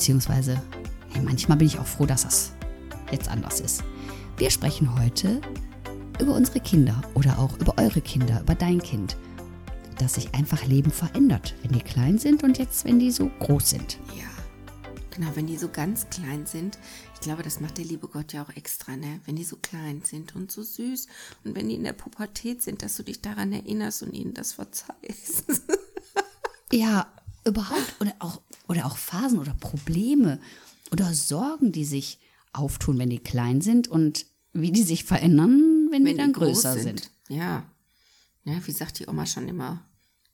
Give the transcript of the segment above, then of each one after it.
Beziehungsweise, hey, manchmal bin ich auch froh, dass das jetzt anders ist. Wir sprechen heute über unsere Kinder oder auch über eure Kinder, über dein Kind. Dass sich einfach Leben verändert, wenn die klein sind und jetzt, wenn die so groß sind. Ja, genau, wenn die so ganz klein sind. Ich glaube, das macht der liebe Gott ja auch extra, ne? Wenn die so klein sind und so süß und wenn die in der Pubertät sind, dass du dich daran erinnerst und ihnen das verzeihst. ja, überhaupt oder auch, oder auch Phasen oder Probleme oder Sorgen, die sich auftun, wenn die klein sind und wie die sich verändern, wenn, wenn die dann größer sind. sind. Ja. Ja, wie sagt die Oma schon immer?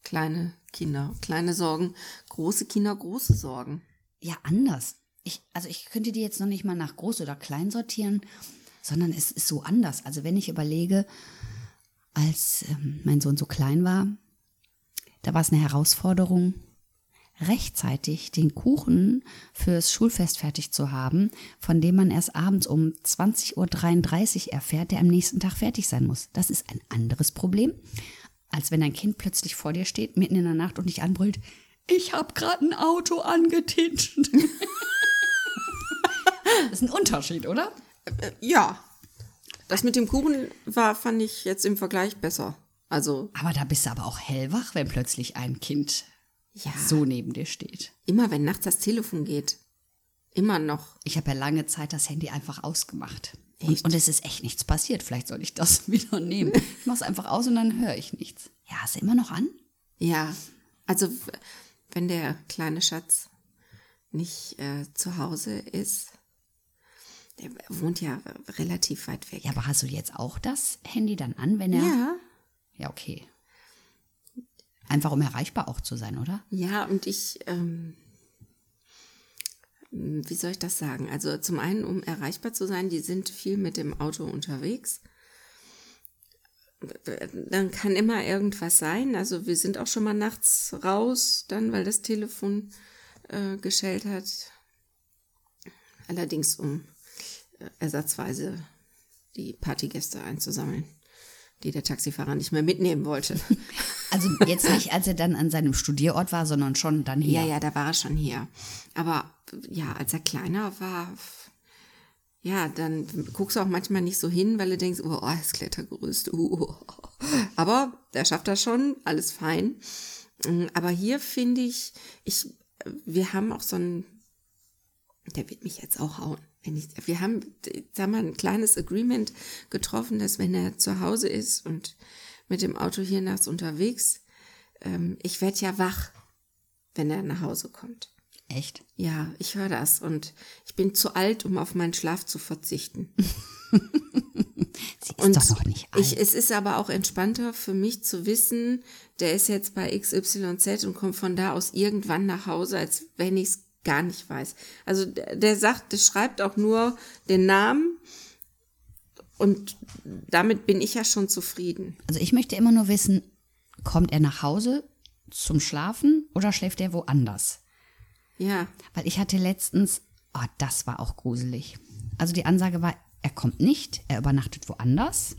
Kleine Kinder, kleine Sorgen, große Kinder, große Sorgen. Ja, anders. Ich, also ich könnte die jetzt noch nicht mal nach groß oder klein sortieren, sondern es ist so anders. Also wenn ich überlege, als ähm, mein Sohn so klein war, da war es eine Herausforderung, rechtzeitig den Kuchen fürs Schulfest fertig zu haben, von dem man erst abends um 20.33 Uhr erfährt, der am nächsten Tag fertig sein muss. Das ist ein anderes Problem, als wenn ein Kind plötzlich vor dir steht, mitten in der Nacht und dich anbrüllt, ich habe gerade ein Auto angetitscht. das ist ein Unterschied, oder? Äh, ja. Das mit dem Kuchen war, fand ich jetzt im Vergleich besser. Also. Aber da bist du aber auch hellwach, wenn plötzlich ein Kind ja. so neben dir steht. Immer wenn nachts das Telefon geht. Immer noch. Ich habe ja lange Zeit das Handy einfach ausgemacht. Und, und, es ist echt nichts passiert. Vielleicht soll ich das wieder nehmen. Ich mache es einfach aus und dann höre ich nichts. Ja, ist er immer noch an? Ja, also wenn der kleine Schatz nicht äh, zu Hause ist, der wohnt ja relativ weit weg. Ja, aber hast du jetzt auch das Handy dann an, wenn er. Ja. Ja, okay. Einfach um erreichbar auch zu sein, oder? Ja, und ich, ähm, wie soll ich das sagen? Also zum einen, um erreichbar zu sein, die sind viel mit dem Auto unterwegs. Dann kann immer irgendwas sein. Also wir sind auch schon mal nachts raus, dann, weil das Telefon äh, geschellt hat. Allerdings um äh, ersatzweise die Partygäste einzusammeln die der Taxifahrer nicht mehr mitnehmen wollte. Also jetzt nicht, als er dann an seinem Studierort war, sondern schon dann hier. Ja, ja, da war er schon hier. Aber ja, als er kleiner war, ja, dann guckst du auch manchmal nicht so hin, weil du denkst, oh, oh das Klettergerüst. Uh. Aber der schafft das schon, alles fein. Aber hier finde ich, ich, wir haben auch so ein, der wird mich jetzt auch hauen wenn ich, wir haben, sag mal, ein kleines Agreement getroffen, dass wenn er zu Hause ist und mit dem Auto hier nachts unterwegs, ähm, ich werde ja wach, wenn er nach Hause kommt. Echt? Ja, ich höre das und ich bin zu alt, um auf meinen Schlaf zu verzichten. Sie ist und doch noch nicht alt. Ich, es ist aber auch entspannter für mich zu wissen, der ist jetzt bei XYZ und kommt von da aus irgendwann nach Hause, als wenn ich es gar nicht weiß. Also der, der sagt, der schreibt auch nur den Namen und damit bin ich ja schon zufrieden. Also ich möchte immer nur wissen, kommt er nach Hause zum Schlafen oder schläft er woanders? Ja. Weil ich hatte letztens, oh, das war auch gruselig. Also die Ansage war, er kommt nicht, er übernachtet woanders.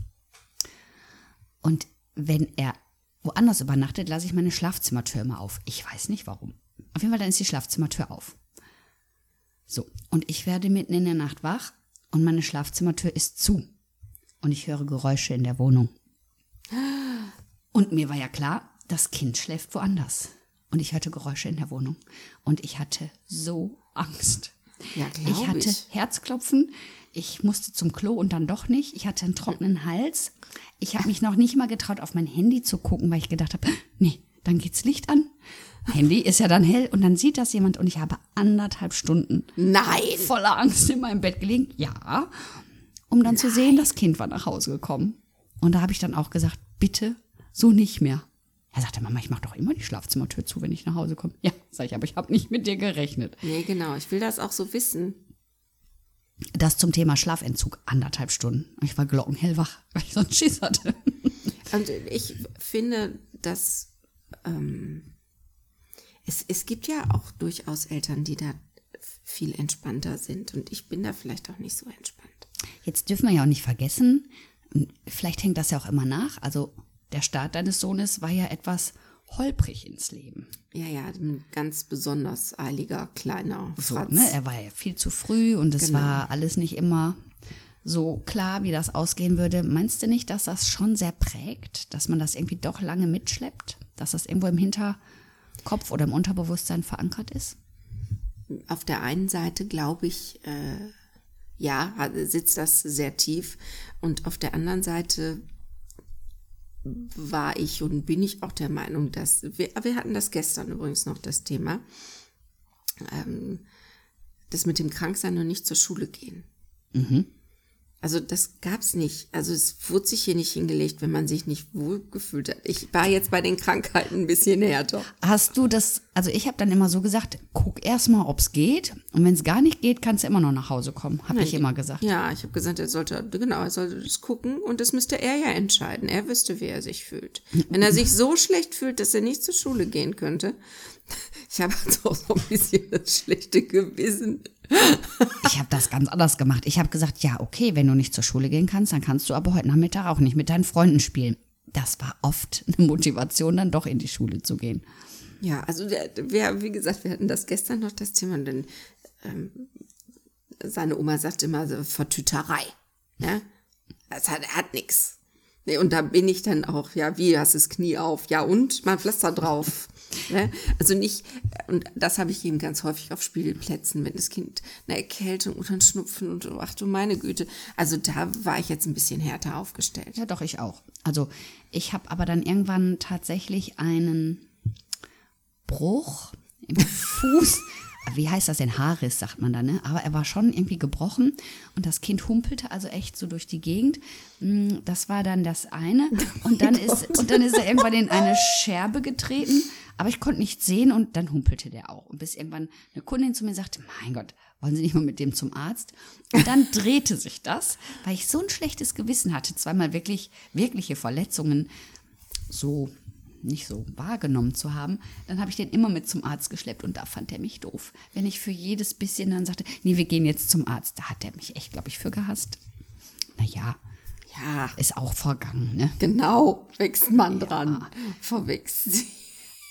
Und wenn er woanders übernachtet, lasse ich meine Schlafzimmertür immer auf. Ich weiß nicht warum. Auf jeden Fall, dann ist die Schlafzimmertür auf. So, und ich werde mitten in der Nacht wach und meine Schlafzimmertür ist zu. Und ich höre Geräusche in der Wohnung. Und mir war ja klar, das Kind schläft woanders. Und ich hörte Geräusche in der Wohnung. Und ich hatte so Angst. Ja, ich hatte ich. Herzklopfen. Ich musste zum Klo und dann doch nicht. Ich hatte einen trockenen Hals. Ich habe mich noch nicht mal getraut, auf mein Handy zu gucken, weil ich gedacht habe, nee, dann geht's Licht an. Handy ist ja dann hell und dann sieht das jemand und ich habe anderthalb Stunden Nein. voller Angst in meinem Bett gelegen. Ja. Um dann Nein. zu sehen, das Kind war nach Hause gekommen. Und da habe ich dann auch gesagt, bitte so nicht mehr. Er sagte, Mama, ich mache doch immer die Schlafzimmertür zu, wenn ich nach Hause komme. Ja, sag ich, aber ich habe nicht mit dir gerechnet. Nee, genau. Ich will das auch so wissen. Das zum Thema Schlafentzug, anderthalb Stunden. Ich war glockenhellwach, weil ich so einen Schiss hatte. Und ich finde, dass ähm, es, es gibt ja auch durchaus Eltern, die da viel entspannter sind. Und ich bin da vielleicht auch nicht so entspannt. Jetzt dürfen wir ja auch nicht vergessen, vielleicht hängt das ja auch immer nach. Also der Start deines Sohnes war ja etwas holprig ins Leben. Ja, ja, ein ganz besonders eiliger kleiner So, Fratz. ne? Er war ja viel zu früh und es Genau. war alles nicht immer so klar, wie das ausgehen würde. Meinst du nicht, dass das schon sehr prägt, dass man das irgendwie doch lange mitschleppt? Dass das irgendwo im Hinterkopf oder im Unterbewusstsein verankert ist? Auf der einen Seite glaube ich, äh, ja, sitzt das sehr tief. Und auf der anderen Seite war ich und bin ich auch der Meinung, dass wir, wir hatten das gestern übrigens noch das Thema, ähm, das mit dem Kranksein und nicht zur Schule gehen. Also das gab's nicht. Also es wurde sich hier nicht hingelegt, wenn man sich nicht wohlgefühlt hat. Ich war jetzt bei den Krankheiten ein bisschen härter. Hast du das, also ich habe dann immer so gesagt, guck erst mal, ob's geht. Und wenn es gar nicht geht, kannst du immer noch nach Hause kommen, habe ich immer gesagt. Ja, ich habe gesagt, er sollte, genau, er sollte das gucken und das müsste er ja entscheiden. Er wüsste, wie er sich fühlt. Wenn er sich so schlecht fühlt, dass er nicht zur Schule gehen könnte. Ich habe also auch so ein bisschen das schlechte Gewissen. Ich habe das ganz anders gemacht. Ich habe gesagt, ja, okay, wenn du nicht zur Schule gehen kannst, dann kannst du aber heute Nachmittag auch nicht mit deinen Freunden spielen. Das war oft eine Motivation, dann doch in die Schule zu gehen. Ja, also wir, wie gesagt, wir hatten das gestern noch das Thema, denn ähm, seine Oma sagt immer so Vertüterei. Ja? Das hat, hat nix. Nee, und da bin ich dann auch, ja, wie, hast das Knie auf? Ja, und? Mal Pflaster drauf. ne? Also nicht, und das habe ich eben ganz häufig auf Spielplätzen, wenn das Kind eine Erkältung oder einen Schnupfen und ach du meine Güte. Also da war ich jetzt ein bisschen härter aufgestellt. Ja, doch, ich auch. Also ich habe aber dann irgendwann tatsächlich einen Bruch im Fuß. Wie heißt das denn? Haarriss, sagt man da, ne? Aber er war schon irgendwie gebrochen und das Kind humpelte also echt so durch die Gegend. Mm, Das war dann das eine. Und dann ist, und dann ist er irgendwann in eine Scherbe getreten, aber ich konnte nichts sehen und dann humpelte der auch. Und bis irgendwann eine Kundin zu mir sagte, mein Gott, wollen Sie nicht mal mit dem zum Arzt? Und dann drehte sich das, weil ich so ein schlechtes Gewissen hatte, zweimal wirklich, wirkliche Verletzungen so nicht so wahrgenommen zu haben, dann habe ich den immer mit zum Arzt geschleppt und da fand er mich doof. Wenn ich für jedes bisschen dann sagte, nee, wir gehen jetzt zum Arzt, da hat er mich echt, glaube ich, für gehasst. Naja, Ja, ist auch vergangen, ne? genau, wächst man dran. Verwächst sie.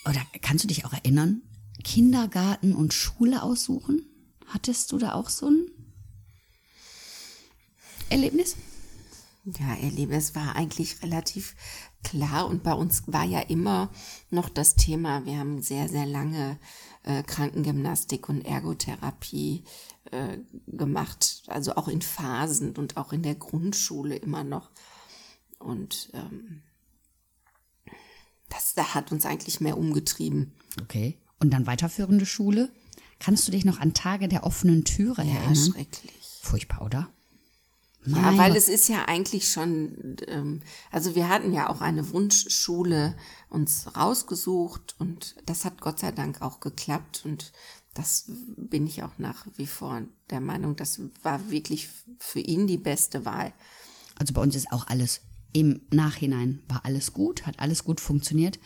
Oder kannst du dich auch erinnern? Kindergarten und Schule aussuchen? Hattest du da auch so ein Erlebnis? Ja, ihr Lieben, es war eigentlich relativ klar und bei uns war ja immer noch das Thema, wir haben sehr, sehr lange äh, Krankengymnastik und Ergotherapie äh, gemacht, also auch in Phasen und auch in der Grundschule immer noch. Und ähm, das, das hat uns eigentlich mehr umgetrieben. Okay. Und dann weiterführende Schule? Kannst du dich noch an Tage der offenen Türe Ja, erinnern? schrecklich. Furchtbar, oder? Ja, Mein weil Gott. es ist ja eigentlich schon, ähm, also wir hatten ja auch eine Wunschschule uns rausgesucht und das hat Gott sei Dank auch geklappt und das bin ich auch nach wie vor der Meinung, das war wirklich für ihn die beste Wahl. Also bei uns ist auch alles im Nachhinein war alles gut, hat alles gut funktioniert.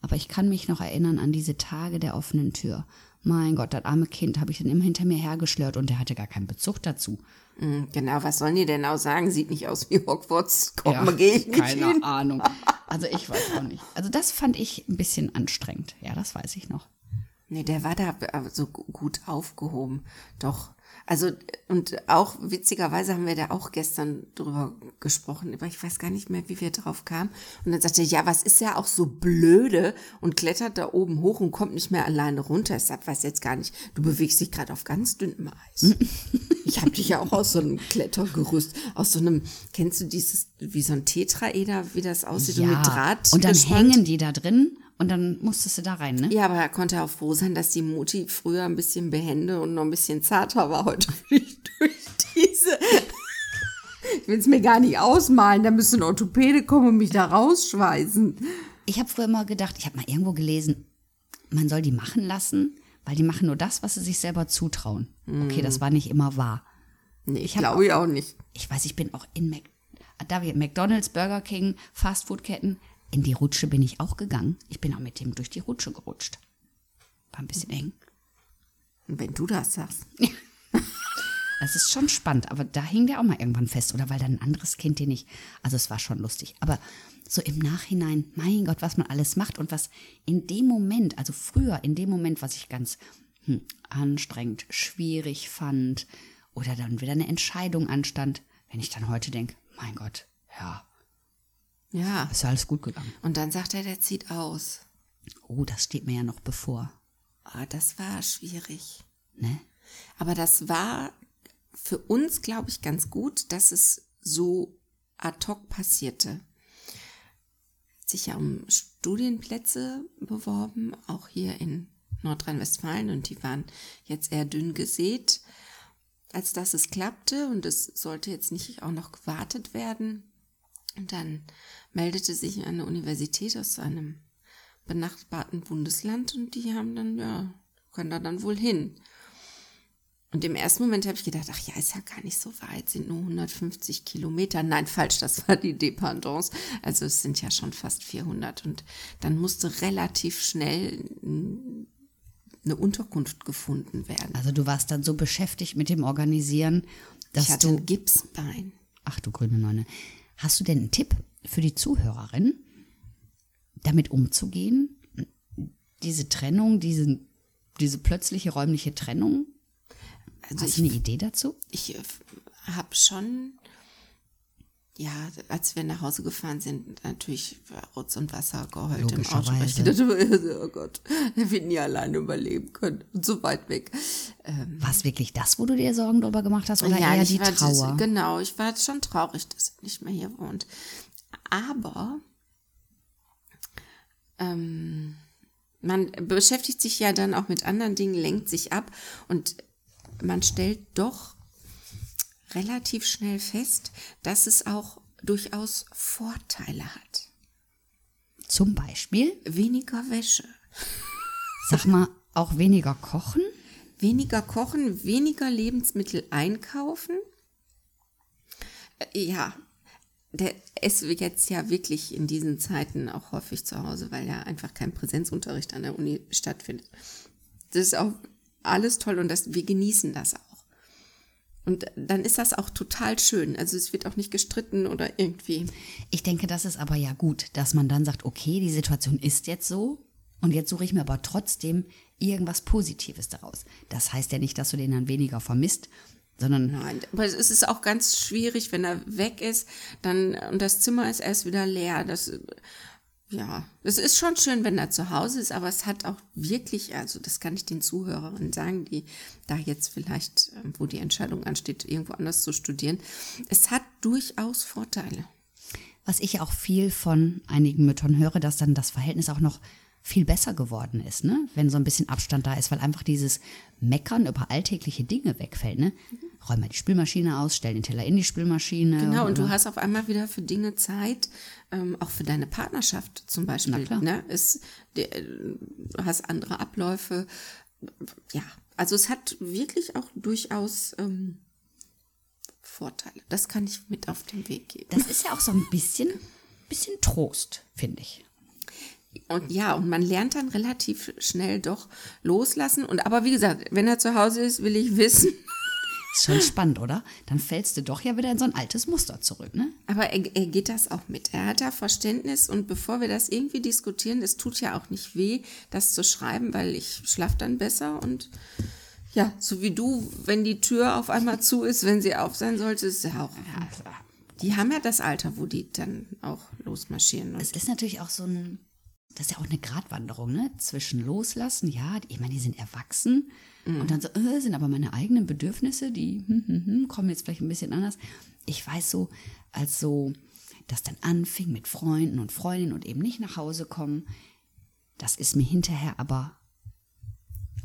Aber ich kann mich noch erinnern an diese Tage der offenen Tür. Mein Gott, das arme Kind habe ich dann immer hinter mir hergeschlört und der hatte gar keinen Bezug dazu. Hm, Genau, was sollen die denn auch sagen? Sieht nicht aus wie Hogwarts. Komm, gehe ich nicht keine hin. Ahnung. Also ich weiß auch nicht. Also das fand ich ein bisschen anstrengend. Ja, das weiß ich noch. Nee, der war da so gu- gut aufgehoben. Doch. Also, und auch witzigerweise haben wir da auch gestern drüber gesprochen, aber ich weiß gar nicht mehr, wie wir drauf kamen. Und dann sagte er, ja, was ist ja auch so blöde und klettert da oben hoch und kommt nicht mehr alleine runter. Ich sag, weiß jetzt gar nicht, du bewegst dich gerade auf ganz dünnem Eis. ich habe dich ja auch aus so einem Klettergerüst, aus so einem, kennst du dieses, wie so ein Tetraeder, wie das aussieht, so mit Draht und dann gespannt? hängen die da drin und dann musstest du da rein, ne? Ja, aber er konnte auch froh sein, dass die Mutti früher ein bisschen behende und noch ein bisschen zarter war. Heute bin ich durch diese. Ich will es mir gar nicht ausmalen. Da müsste ein Orthopäde kommen und mich da rausschweißen. Ich habe früher immer gedacht, ich habe mal irgendwo gelesen, man soll die machen lassen, weil die machen nur das, was sie sich selber zutrauen. Okay, das war nicht immer wahr. Nee, ich glaube ich auch nicht. Ich weiß, ich bin auch in Mac da wir McDonald's, Burger King, Fastfood-Ketten, in die Rutsche bin ich auch gegangen. Ich bin auch mit dem durch die Rutsche gerutscht. War ein bisschen eng. Und wenn du das sagst. Das ist schon spannend, aber da hing der auch mal irgendwann fest, oder weil dann ein anderes Kind den nicht. Also es war schon lustig. Aber so im Nachhinein, mein Gott, was man alles macht und was in dem Moment, also früher, in dem Moment, was ich ganz hm, anstrengend, schwierig fand, oder dann wieder eine Entscheidung anstand, wenn ich dann heute denke, mein Gott, ja, Ja. ist ja alles gut gegangen. Und dann sagt er, der zieht aus. Oh, das steht mir ja noch bevor, Ah, das war schwierig. ne? Aber das war für uns, glaube ich, ganz gut, dass es so ad hoc passierte. Hat sich ja um Studienplätze beworben, auch hier in Nordrhein-Westfalen, und die waren jetzt eher dünn gesät, als dass es klappte und es sollte jetzt nicht auch noch gewartet werden. Und dann meldete sich eine Universität aus einem benachbarten Bundesland und die haben dann, ja, können da dann wohl hin. Und im ersten Moment habe ich gedacht, ach ja, ist ja gar nicht so weit, sind nur 150 Kilometer. Nein, falsch, das war die Dependance. Also es sind ja schon fast 400. Und dann musste relativ schnell eine Unterkunft gefunden werden. Also du warst dann so beschäftigt mit dem Organisieren, dass ich hatte du ein Gipsbein. Ach du grüne Neune. Hast du denn einen Tipp für die Zuhörerin, damit umzugehen? Diese Trennung, diese, diese plötzliche räumliche Trennung? Also Hast du eine Idee dazu? ich habe schon, ja, als wir nach Hause gefahren sind, natürlich Rotz und Wasser geheult im Auto. weil Ich dachte, oh Gott, er wird nie alleine überleben können. Und so weit weg. Ähm, War es wirklich das, wo du dir Sorgen darüber gemacht hast? Oder eher ich die war, Trauer? Genau, ich war schon traurig, dass er nicht mehr hier wohnt. Aber ähm, man beschäftigt sich ja dann auch mit anderen Dingen, lenkt sich ab und man stellt doch relativ schnell fest, dass es auch durchaus Vorteile hat. Zum Beispiel, Weniger Wäsche, sag mal, auch weniger kochen? weniger kochen, weniger Lebensmittel einkaufen. Äh, Ja, der ist jetzt ja wirklich in diesen Zeiten auch häufig zu Hause, weil ja einfach kein Präsenzunterricht an der Uni stattfindet. Das ist auch alles toll und das, wir genießen das auch. Und dann ist das auch total schön. Also es wird auch nicht gestritten oder irgendwie. Ich denke, das ist aber ja gut, dass man dann sagt, okay, die Situation ist jetzt so und jetzt suche ich mir aber trotzdem irgendwas Positives daraus. Das heißt ja nicht, dass du den dann weniger vermisst, sondern Nein, aber es ist auch ganz schwierig, wenn er weg ist, dann und das Zimmer ist erst wieder leer. Das ja, es ist schon schön, wenn er zu Hause ist, aber es hat auch wirklich, also das kann ich den Zuhörerinnen sagen, die da jetzt vielleicht, ähm, wo die Entscheidung ansteht, irgendwo anders zu studieren, es hat durchaus Vorteile. was ich auch viel von einigen Müttern höre, dass dann das Verhältnis auch noch viel besser geworden ist, ne? Wenn so ein bisschen Abstand da ist, weil einfach dieses Meckern über alltägliche Dinge wegfällt, ne? Räum mal die Spülmaschine aus, stell den Teller in die Spülmaschine. Genau, und du oder- hast auf einmal wieder für Dinge Zeit, ähm, auch für deine Partnerschaft zum Beispiel. Na klar. Ne? Es, der, äh, du hast andere Abläufe. Ja, also es hat wirklich auch durchaus ähm, Vorteile. Das kann ich mit auf den Weg geben. Das ist ja auch so ein bisschen, bisschen Trost, finde ich. Und ja, und man lernt dann relativ schnell doch loslassen. Und aber wie gesagt, wenn er zu Hause ist, will ich wissen. Ist schon spannend, oder? Dann fällst du doch ja wieder in so ein altes Muster zurück, ne? Aber er, er geht das auch mit. Er hat da Verständnis und bevor wir das irgendwie diskutieren, es tut ja auch nicht weh, das zu schreiben, weil ich schlaf dann besser und ja, so wie du, wenn die Tür auf einmal zu ist, wenn sie auf sein sollte, ist ja auch. Die haben ja das Alter, wo die dann auch losmarschieren. Es ist natürlich auch so ein, das ist ja auch eine Gratwanderung, ne? Zwischen loslassen, ja, ich meine, die sind erwachsen und dann so, äh, sind aber meine eigenen Bedürfnisse, die hm, hm, hm, kommen jetzt vielleicht ein bisschen anders. Ich weiß so, als so, das dann anfing mit Freunden und Freundinnen und eben nicht nach Hause kommen, das ist mir hinterher aber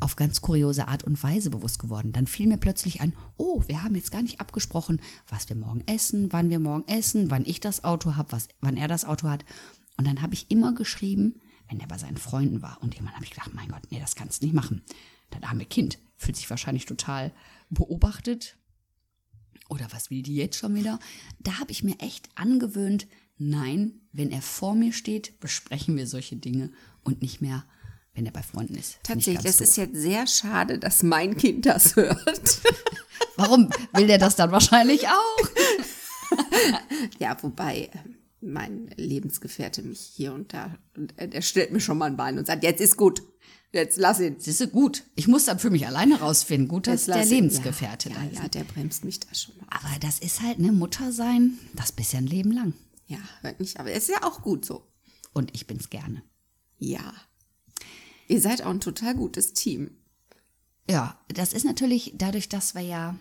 auf ganz kuriose Art und Weise bewusst geworden. Dann fiel mir plötzlich ein, oh, wir haben jetzt gar nicht abgesprochen, was wir morgen essen, wann wir morgen essen, wann ich das Auto habe, wann er das Auto hat. Und dann habe ich immer geschrieben, wenn er bei seinen Freunden war. Und irgendwann habe ich gedacht, mein Gott, nee, das kannst du nicht machen. Das arme Kind fühlt sich wahrscheinlich total beobachtet. Oder was will die jetzt schon wieder? Da habe ich mir echt angewöhnt, nein, wenn er vor mir steht, besprechen wir solche Dinge und nicht mehr, wenn er bei Freunden ist. Tatsächlich, es ist jetzt sehr schade, dass mein Kind das hört. Warum will der das dann wahrscheinlich auch? ja, wobei äh, mein Lebensgefährte mich hier und da, und er- der stellt mir schon mal ein Bein und sagt, jetzt ist gut, jetzt lass ihn. Siehst du, gut. Ich muss dann für mich alleine rausfinden. Gut, dass der. Lebensgefährte ja, da ja, ist. ja, der bremst mich da schon mal. Aber das ist halt, ne, Mutter sein, das bist ja ein Leben lang. Ja, hört nicht, aber es ist ja auch gut so. Und ich bin's gerne. Ja. Ihr seid auch ein total gutes Team. Ja, das ist natürlich dadurch, dass wir ja,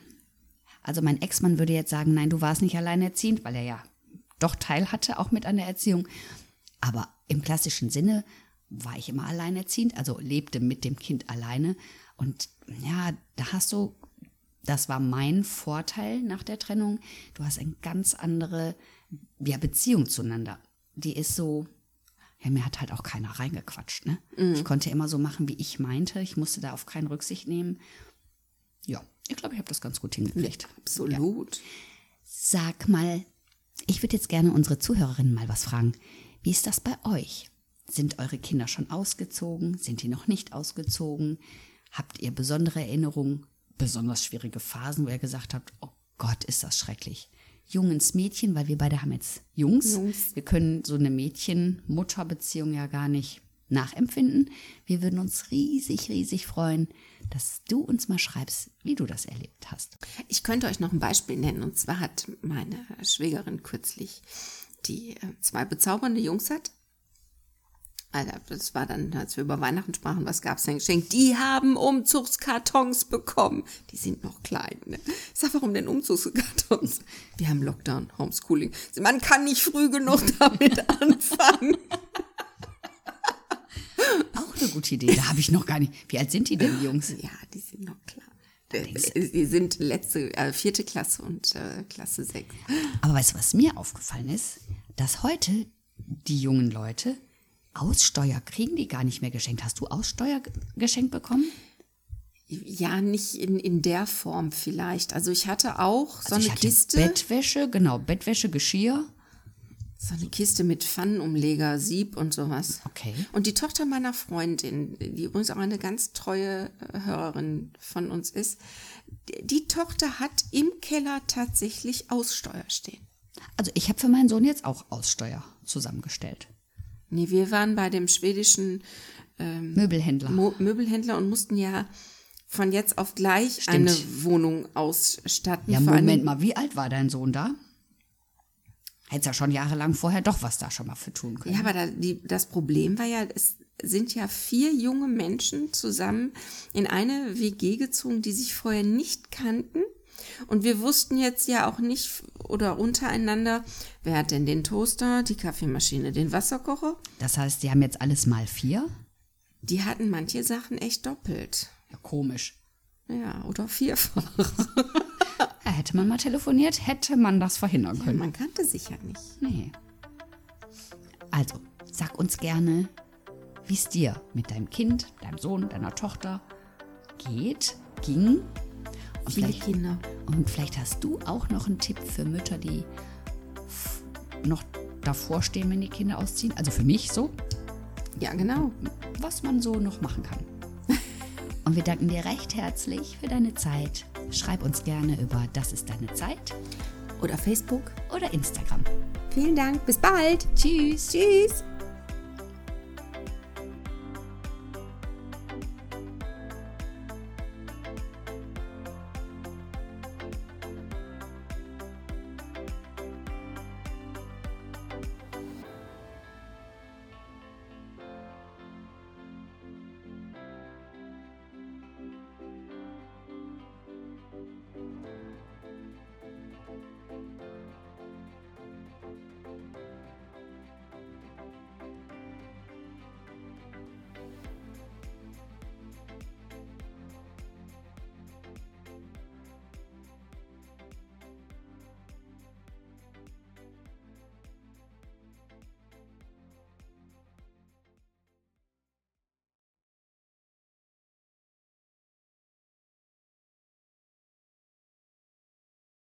also mein Ex-Mann würde jetzt sagen, nein, du warst nicht alleinerziehend, weil er ja doch Teil hatte, auch mit an der Erziehung. Aber im klassischen Sinne war ich immer alleinerziehend, also lebte mit dem Kind alleine. Und ja, da hast du, das war mein Vorteil nach der Trennung, du hast eine ganz andere ja, Beziehung zueinander. Die ist so, ja, mir hat halt auch keiner reingequatscht. Ne? Ich konnte immer so machen, wie ich meinte. Ich musste da auf keine Rücksicht nehmen. Ja, ich glaube, ich habe das ganz gut hingekriegt. Absolut. Sag mal, ich würde jetzt gerne unsere Zuhörerinnen mal was fragen. Wie ist das bei euch? Sind eure Kinder schon ausgezogen? Sind die noch nicht ausgezogen? Habt ihr besondere Erinnerungen, besonders schwierige Phasen, wo ihr gesagt habt, oh Gott, ist das schrecklich? Jungens Mädchen, weil wir beide haben jetzt Jungs. Jungs. Wir können so eine Mädchen-Mutter-Beziehung ja gar nicht nachempfinden. Wir würden uns riesig, riesig freuen, dass du uns mal schreibst, wie du das erlebt hast. Ich könnte euch noch ein Beispiel nennen. Und zwar hat meine Schwägerin kürzlich, die äh, zwei bezaubernde Jungs hat. Also das war dann, als wir über Weihnachten sprachen, was gab's denn geschenkt? Die haben Umzugskartons bekommen. Die sind noch klein. Ne? Ich sag, warum denn Umzugskartons? Wir haben Lockdown, Homeschooling. Man kann nicht früh genug damit anfangen. Eine gute Idee. Da habe ich noch gar nicht. Wie alt sind die denn, die Jungs? Ja, die sind noch klar. Die sind letzte, äh, vierte Klasse und äh, Klasse sechs. Aber weißt du, was mir aufgefallen ist? Dass heute die jungen Leute Aussteuer kriegen die gar nicht mehr geschenkt. Hast du Aussteuer ge- geschenkt bekommen? Ja, nicht in, in der Form vielleicht. Also ich hatte auch so Also ich eine hatte Kiste, Bettwäsche, genau, Bettwäsche, Geschirr. So eine Kiste mit Pfannenumleger, Sieb und sowas. Okay. Und die Tochter meiner Freundin, die übrigens auch eine ganz treue äh, Hörerin von uns ist, die, Tochter hat im Keller tatsächlich Aussteuer stehen. Also ich habe für meinen Sohn jetzt auch Aussteuer zusammengestellt. Nee, wir waren bei dem schwedischen Möbelhändler. Mo Möbelhändler und mussten ja von jetzt auf gleich Stimmt. eine Wohnung ausstatten. ja, Moment mal, wie alt war dein Sohn da? Hättest ja schon jahrelang vorher doch was da schon mal für tun können. Ja, aber da, die, das Problem war ja, es sind ja vier junge Menschen zusammen in eine WG gezogen, die sich vorher nicht kannten. Und wir wussten jetzt ja auch nicht oder untereinander, wer hat denn den Toaster, die Kaffeemaschine, den Wasserkocher. Das heißt, die haben jetzt alles mal vier? Die hatten manche Sachen echt doppelt. Ja, komisch. Ja, oder vierfach. Ja, hätte man mal telefoniert, hätte man das verhindern können. Man kannte sich ja nicht. Nee. Also, sag uns gerne, wie es dir mit deinem Kind, deinem Sohn, deiner Tochter geht, ging. Und Viele vielleicht, Kinder. und vielleicht hast du auch noch einen Tipp für Mütter, die noch davor stehen, wenn die Kinder ausziehen. Also für mich so, Ja, genau. was man so noch machen kann. Und wir danken dir recht herzlich für deine Zeit. Schreib uns gerne über Das ist deine Zeit Oder Facebook. oder Instagram. Vielen Dank. Bis bald. Tschüss. Tschüss.